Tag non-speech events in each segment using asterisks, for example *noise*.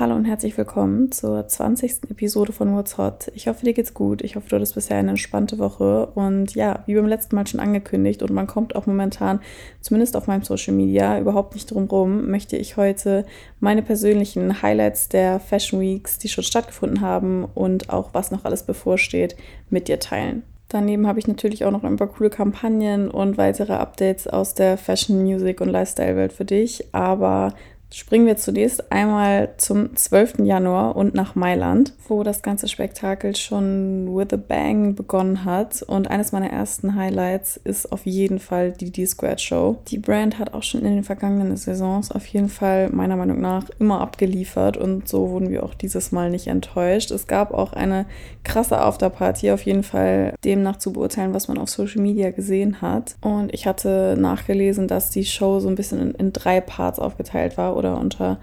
Hallo und herzlich willkommen zur 20. Episode von What's Hot. Ich hoffe, dir geht's gut. Ich hoffe, du hattest bisher eine entspannte Woche. Und ja, wie beim letzten Mal schon angekündigt, und man kommt auch momentan, zumindest auf meinem Social Media, überhaupt nicht drum rum, möchte ich heute meine persönlichen Highlights der Fashion Weeks, die schon stattgefunden haben und auch was noch alles bevorsteht, mit dir teilen. Daneben habe ich natürlich auch noch ein paar coole Kampagnen und weitere Updates aus der Fashion, Music und Lifestyle-Welt für dich. Aber springen wir zunächst einmal zum 12. Januar und nach Mailand, wo das ganze Spektakel schon with a bang begonnen hat. Und eines meiner ersten Highlights ist auf jeden Fall die D-Squared Show. Die Brand hat auch schon in den vergangenen Saisons auf jeden Fall meiner Meinung nach immer abgeliefert und so wurden wir auch dieses Mal nicht enttäuscht. Es gab auch eine krasse Afterparty, auf jeden Fall demnach zu beurteilen, was man auf Social Media gesehen hat. Und ich hatte nachgelesen, dass die Show so ein bisschen in, in drei Parts aufgeteilt war oder unter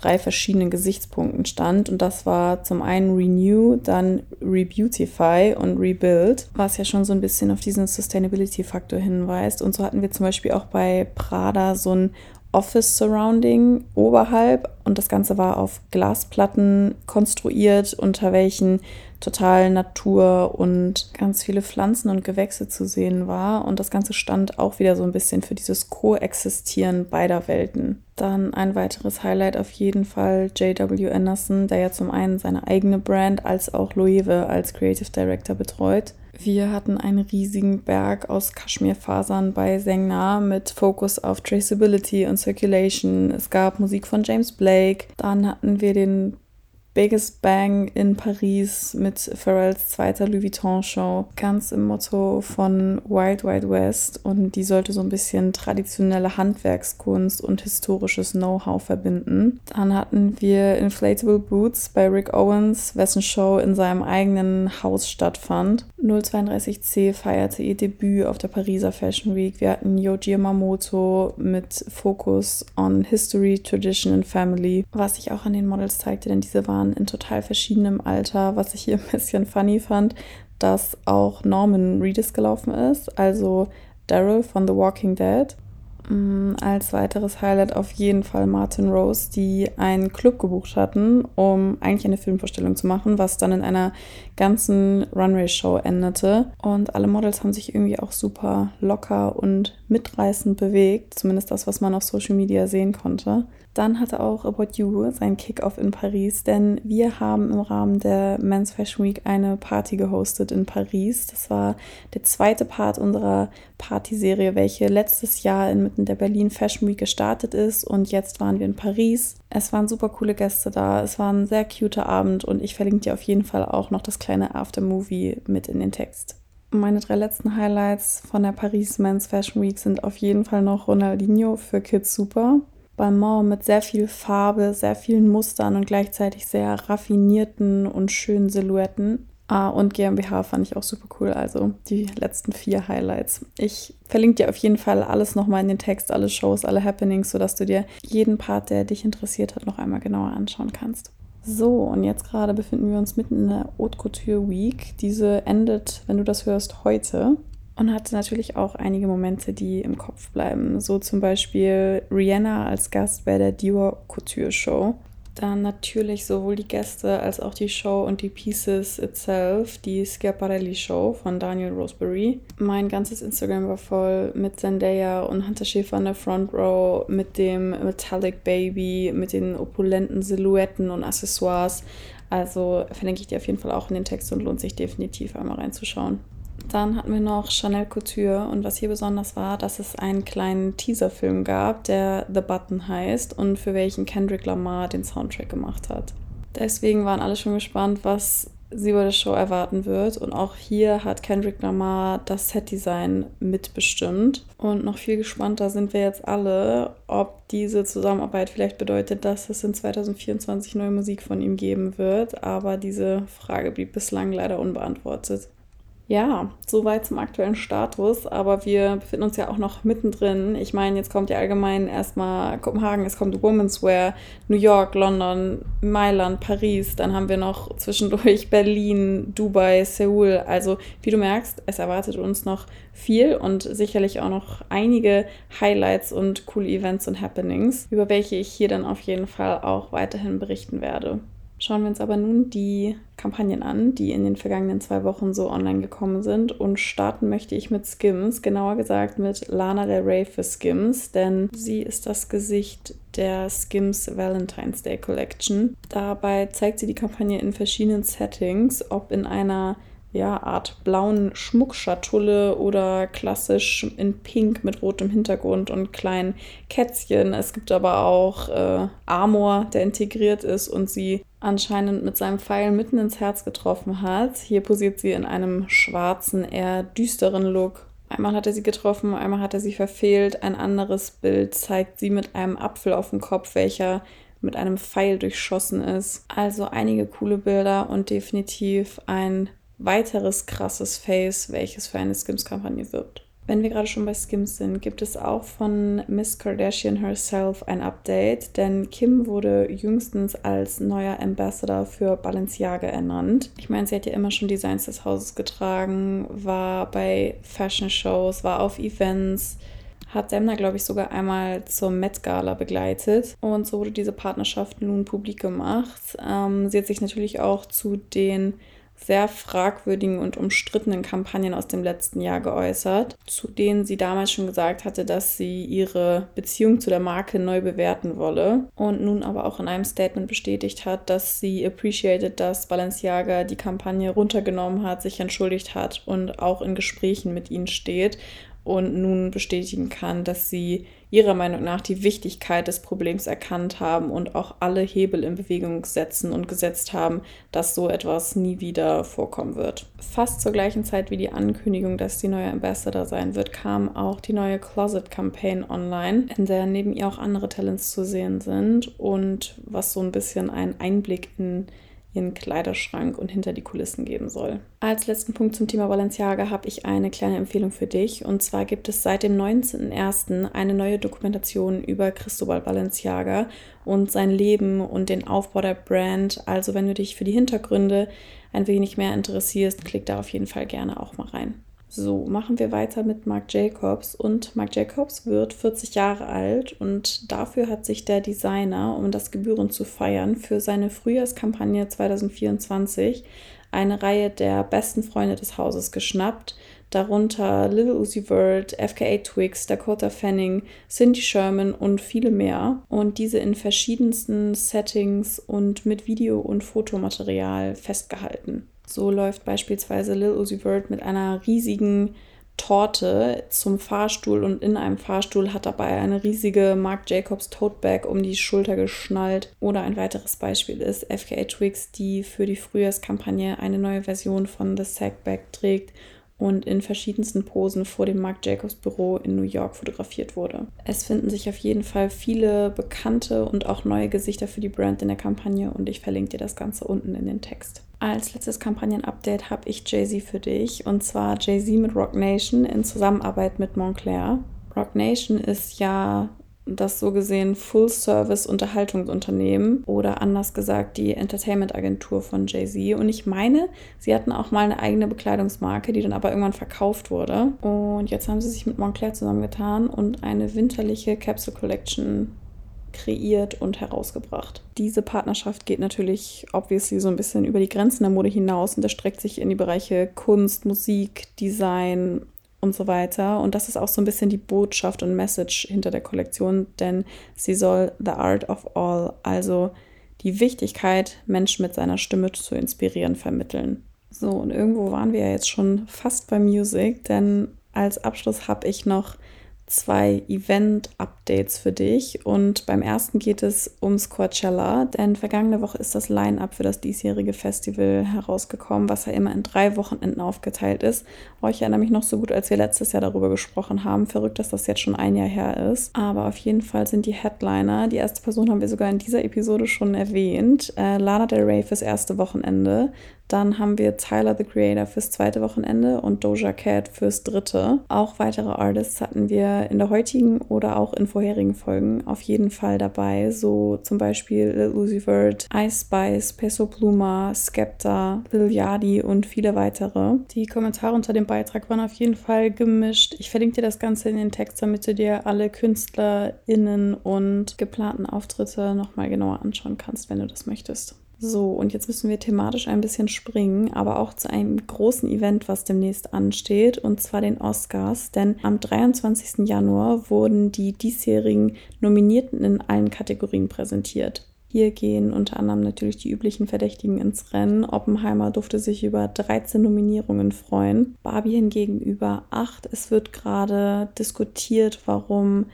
drei verschiedenen Gesichtspunkten stand. Und das war zum einen Renew, dann Rebeautify und Rebuild, was ja schon so ein bisschen auf diesen Sustainability-Faktor hinweist. Und so hatten wir zum Beispiel auch bei Prada so ein Office Surrounding oberhalb und das Ganze war auf Glasplatten konstruiert, unter welchen total Natur und ganz viele Pflanzen und Gewächse zu sehen war. Und das Ganze stand auch wieder so ein bisschen für dieses Koexistieren beider Welten. Dann ein weiteres Highlight auf jeden Fall J.W. Anderson, der ja zum einen seine eigene Brand als auch Loewe als Creative Director betreut. Wir hatten einen riesigen Berg aus Kaschmirfasern bei Sengna mit Fokus auf Traceability und Circulation. Es gab Musik von James Blake. Dann hatten wir den Biggest Bang in Paris mit Pharrells zweiter Louis Vuitton Show. Ganz im Motto von Wild Wild West. Und die sollte so ein bisschen traditionelle Handwerkskunst und historisches Know-how verbinden. Dann hatten wir Inflatable Boots bei Rick Owens, wessen Show in seinem eigenen Haus stattfand. 032C feierte ihr Debüt auf der Pariser Fashion Week. Wir hatten Yoji Yamamoto mit Fokus on History, Tradition and Family, was sich auch an den Models zeigte, denn diese waren in total verschiedenem Alter, was ich hier ein bisschen funny fand, dass auch Norman Reedus gelaufen ist, also Daryl von The Walking Dead. Mm, als weiteres Highlight auf jeden Fall Martin Rose, die einen Club gebucht hatten, um eigentlich eine Filmvorstellung zu machen, was dann in einer ganzen Runway-Show endete. Und alle Models haben sich irgendwie auch super locker und mitreißend bewegt, zumindest das, was man auf Social Media sehen konnte. Dann hatte auch About You seinen Kickoff in Paris, denn wir haben im Rahmen der Men's Fashion Week eine Party gehostet in Paris. Das war der zweite Part unserer Partyserie, welche letztes Jahr inmitten der Berlin Fashion Week gestartet ist und jetzt waren wir in Paris. Es waren super coole Gäste da, es war ein sehr cuter Abend und ich verlinke dir auf jeden Fall auch noch das kleine Aftermovie mit in den Text. Meine drei letzten Highlights von der Paris Men's Fashion Week sind auf jeden Fall noch Ronaldinho für Kids Super. Balmain mit sehr viel Farbe, sehr vielen Mustern und gleichzeitig sehr raffinierten und schönen Silhouetten. Ah, und GmbH fand ich auch super cool. Also die letzten vier Highlights. Ich verlinke dir auf jeden Fall alles nochmal in den Text, alle Shows, alle Happenings, sodass du dir jeden Part, der dich interessiert hat, noch einmal genauer anschauen kannst. So, und jetzt gerade befinden wir uns mitten in der Haute Couture Week. Diese endet, wenn du das hörst, heute und hatte natürlich auch einige Momente, die im Kopf bleiben. So zum Beispiel Rihanna als Gast bei der Dior Couture Show. Dann natürlich sowohl die Gäste als auch die Show und die Pieces itself, die Schiaparelli Show von Daniel Roseberry. Mein ganzes Instagram war voll mit Zendaya und Hunter Schäfer in der Front Row, mit dem Metallic Baby, mit den opulenten Silhouetten und Accessoires. Also verlinke ich dir auf jeden Fall auch in den Text und lohnt sich definitiv einmal reinzuschauen. Dann hatten wir noch Chanel Couture und was hier besonders war, dass es einen kleinen Teaserfilm gab, der The Button heißt und für welchen Kendrick Lamar den Soundtrack gemacht hat. Deswegen waren alle schon gespannt, was sie bei der Show erwarten wird. Und auch hier hat Kendrick Lamar das Setdesign mitbestimmt. Und noch viel gespannter sind wir jetzt alle, ob diese Zusammenarbeit vielleicht bedeutet, dass es in 2024 neue Musik von ihm geben wird. Aber diese Frage blieb bislang leider unbeantwortet. Ja, soweit zum aktuellen Status, aber wir befinden uns ja auch noch mittendrin. Ich meine, jetzt kommt ja allgemein erstmal Kopenhagen, es kommt Women's Wear, New York, London, Mailand, Paris, dann haben wir noch zwischendurch *laughs* Berlin, Dubai, Seoul. Also, wie du merkst, es erwartet uns noch viel und sicherlich auch noch einige Highlights und coole Events und Happenings, über welche ich hier dann auf jeden Fall auch weiterhin berichten werde. Schauen wir uns aber nun die Kampagnen an, die in den vergangenen zwei Wochen so online gekommen sind. Und starten möchte ich mit Skims, genauer gesagt mit Lana Del Rey für Skims, denn sie ist das Gesicht der Skims Valentine's Day Collection. Dabei zeigt sie die Kampagne in verschiedenen Settings, ob in einer ja, Art blauen Schmuckschatulle oder klassisch in Pink mit rotem Hintergrund und kleinen Kätzchen. Es gibt aber auch äh, Amor, der integriert ist und sie anscheinend mit seinem Pfeil mitten ins Herz getroffen hat. Hier posiert sie in einem schwarzen, eher düsteren Look. Einmal hat er sie getroffen, einmal hat er sie verfehlt. Ein anderes Bild zeigt sie mit einem Apfel auf dem Kopf, welcher mit einem Pfeil durchschossen ist. Also einige coole Bilder und definitiv ein weiteres krasses Face, welches für eine Skims-Kampagne wirbt. Wenn wir gerade schon bei Skims sind, gibt es auch von Miss Kardashian herself ein Update, denn Kim wurde jüngstens als neuer Ambassador für Balenciaga ernannt. Ich meine, sie hat ja immer schon Designs des Hauses getragen, war bei Fashion Shows, war auf Events, hat Demna, glaube ich, sogar einmal zur Met Gala begleitet. Und so wurde diese Partnerschaft nun publik gemacht. Ähm, sie hat sich natürlich auch zu den sehr fragwürdigen und umstrittenen Kampagnen aus dem letzten Jahr geäußert, zu denen sie damals schon gesagt hatte, dass sie ihre Beziehung zu der Marke neu bewerten wolle und nun aber auch in einem Statement bestätigt hat, dass sie appreciated, dass Balenciaga die Kampagne runtergenommen hat, sich entschuldigt hat und auch in Gesprächen mit ihnen steht und nun bestätigen kann, dass sie ihrer Meinung nach die Wichtigkeit des Problems erkannt haben und auch alle Hebel in Bewegung setzen und gesetzt haben, dass so etwas nie wieder vorkommen wird. Fast zur gleichen Zeit wie die Ankündigung, dass die neue Ambassador sein wird, kam auch die neue Closet Campaign online, in der neben ihr auch andere Talents zu sehen sind und was so ein bisschen einen Einblick in ihren Kleiderschrank und hinter die Kulissen geben soll. Als letzten Punkt zum Thema Balenciaga habe ich eine kleine Empfehlung für dich. Und zwar gibt es seit dem 19.01. eine neue Dokumentation über Cristobal Balenciaga und sein Leben und den Aufbau der Brand. Also wenn du dich für die Hintergründe ein wenig mehr interessierst, klick da auf jeden Fall gerne auch mal rein. So, machen wir weiter mit Marc Jacobs. Und Marc Jacobs wird 40 Jahre alt und dafür hat sich der Designer, um das Gebühren zu feiern, für seine Frühjahrskampagne 2024 eine Reihe der besten Freunde des Hauses geschnappt, darunter Little Uzi Vert, FKA Twigs, Dakota Fanning, Cindy Sherman und viele mehr. Und diese in verschiedensten Settings und mit Video- und Fotomaterial festgehalten. So läuft beispielsweise Lil Uzi Vert mit einer riesigen Torte zum Fahrstuhl und in einem Fahrstuhl hat dabei eine riesige Marc Jacobs Tote um die Schulter geschnallt. Oder ein weiteres Beispiel ist FKA Twigs, die für die Frühjahrskampagne eine neue Version von The Sack Bag trägt und in verschiedensten Posen vor dem Marc Jacobs Büro in New York fotografiert wurde. Es finden sich auf jeden Fall viele bekannte und auch neue Gesichter für die Brand in der Kampagne und ich verlinke dir das Ganze unten in den Text. Als letztes Kampagnenupdate habe ich Jay-Z für dich und zwar Jay-Z mit Rock Nation in Zusammenarbeit mit Montclair. Rock Nation ist ja das so gesehen Full-Service-Unterhaltungsunternehmen oder anders gesagt die Entertainment-Agentur von Jay-Z. Und ich meine, sie hatten auch mal eine eigene Bekleidungsmarke, die dann aber irgendwann verkauft wurde. Und jetzt haben sie sich mit Montclair zusammengetan und eine winterliche Capsule Collection kreiert und herausgebracht. Diese Partnerschaft geht natürlich obviously so ein bisschen über die Grenzen der Mode hinaus und erstreckt sich in die Bereiche Kunst, Musik, Design, und so weiter. Und das ist auch so ein bisschen die Botschaft und Message hinter der Kollektion, denn sie soll The Art of All, also die Wichtigkeit, Menschen mit seiner Stimme zu inspirieren, vermitteln. So, und irgendwo waren wir ja jetzt schon fast bei Music, denn als Abschluss habe ich noch zwei Event-Updates für dich. Und beim ersten geht es ums Coachella, denn vergangene Woche ist das Line-Up für das diesjährige Festival herausgekommen, was ja immer in drei Wochenenden aufgeteilt ist. Oh, ich erinnere mich noch so gut, als wir letztes Jahr darüber gesprochen haben. Verrückt, dass das jetzt schon ein Jahr her ist. Aber auf jeden Fall sind die Headliner, die erste Person haben wir sogar in dieser Episode schon erwähnt, äh, Lana Del Rey fürs erste Wochenende. Dann haben wir Tyler the Creator fürs zweite Wochenende und Doja Cat fürs dritte. Auch weitere Artists hatten wir in der heutigen oder auch in vorherigen Folgen auf jeden Fall dabei. So zum Beispiel Lil Uzi Vert, Ice Spice, Peso Pluma, Skepta, Lil Yadi und viele weitere. Die Kommentare unter dem Beitrag waren auf jeden Fall gemischt. Ich verlinke dir das Ganze in den Text, damit du dir alle KünstlerInnen und geplanten Auftritte nochmal genauer anschauen kannst, wenn du das möchtest. So, und jetzt müssen wir thematisch ein bisschen springen, aber auch zu einem großen Event, was demnächst ansteht, und zwar den Oscars. Denn am 23. Januar wurden die diesjährigen Nominierten in allen Kategorien präsentiert. Hier gehen unter anderem natürlich die üblichen Verdächtigen ins Rennen. Oppenheimer durfte sich über 13 Nominierungen freuen, Barbie hingegen über 8. Es wird gerade diskutiert, warum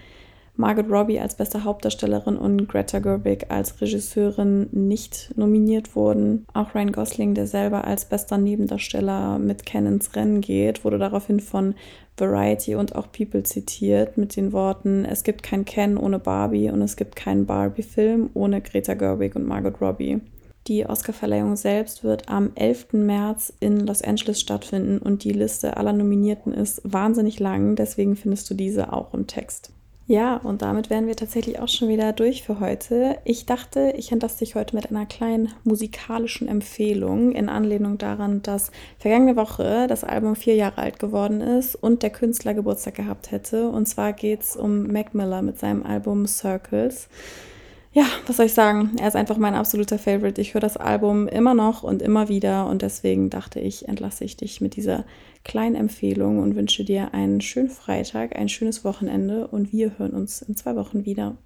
Margot Robbie als beste Hauptdarstellerin und Greta Gerwig als Regisseurin nicht nominiert wurden. Auch Ryan Gosling, der selber als bester Nebendarsteller mit Ken ins Rennen geht, wurde daraufhin von Variety und auch People zitiert mit den Worten, es gibt kein Ken ohne Barbie und es gibt keinen Barbie-Film ohne Greta Gerwig und Margot Robbie. Die Oscarverleihung selbst wird am 11. März in Los Angeles stattfinden und die Liste aller Nominierten ist wahnsinnig lang, deswegen findest du diese auch im Text. Ja, und damit wären wir tatsächlich auch schon wieder durch für heute. Ich dachte, ich entlasse dich heute mit einer kleinen musikalischen Empfehlung in Anlehnung daran, dass vergangene Woche das Album vier Jahre alt geworden ist und der Künstler Geburtstag gehabt hätte. Und zwar geht es um Mac Miller mit seinem Album Circles ja, was soll ich sagen? Er ist einfach mein absoluter Favorite. Ich höre das Album immer noch und immer wieder und deswegen dachte ich, entlasse ich dich mit dieser kleinen Empfehlung und wünsche dir einen schönen Freitag, ein schönes Wochenende und wir hören uns in zwei Wochen wieder.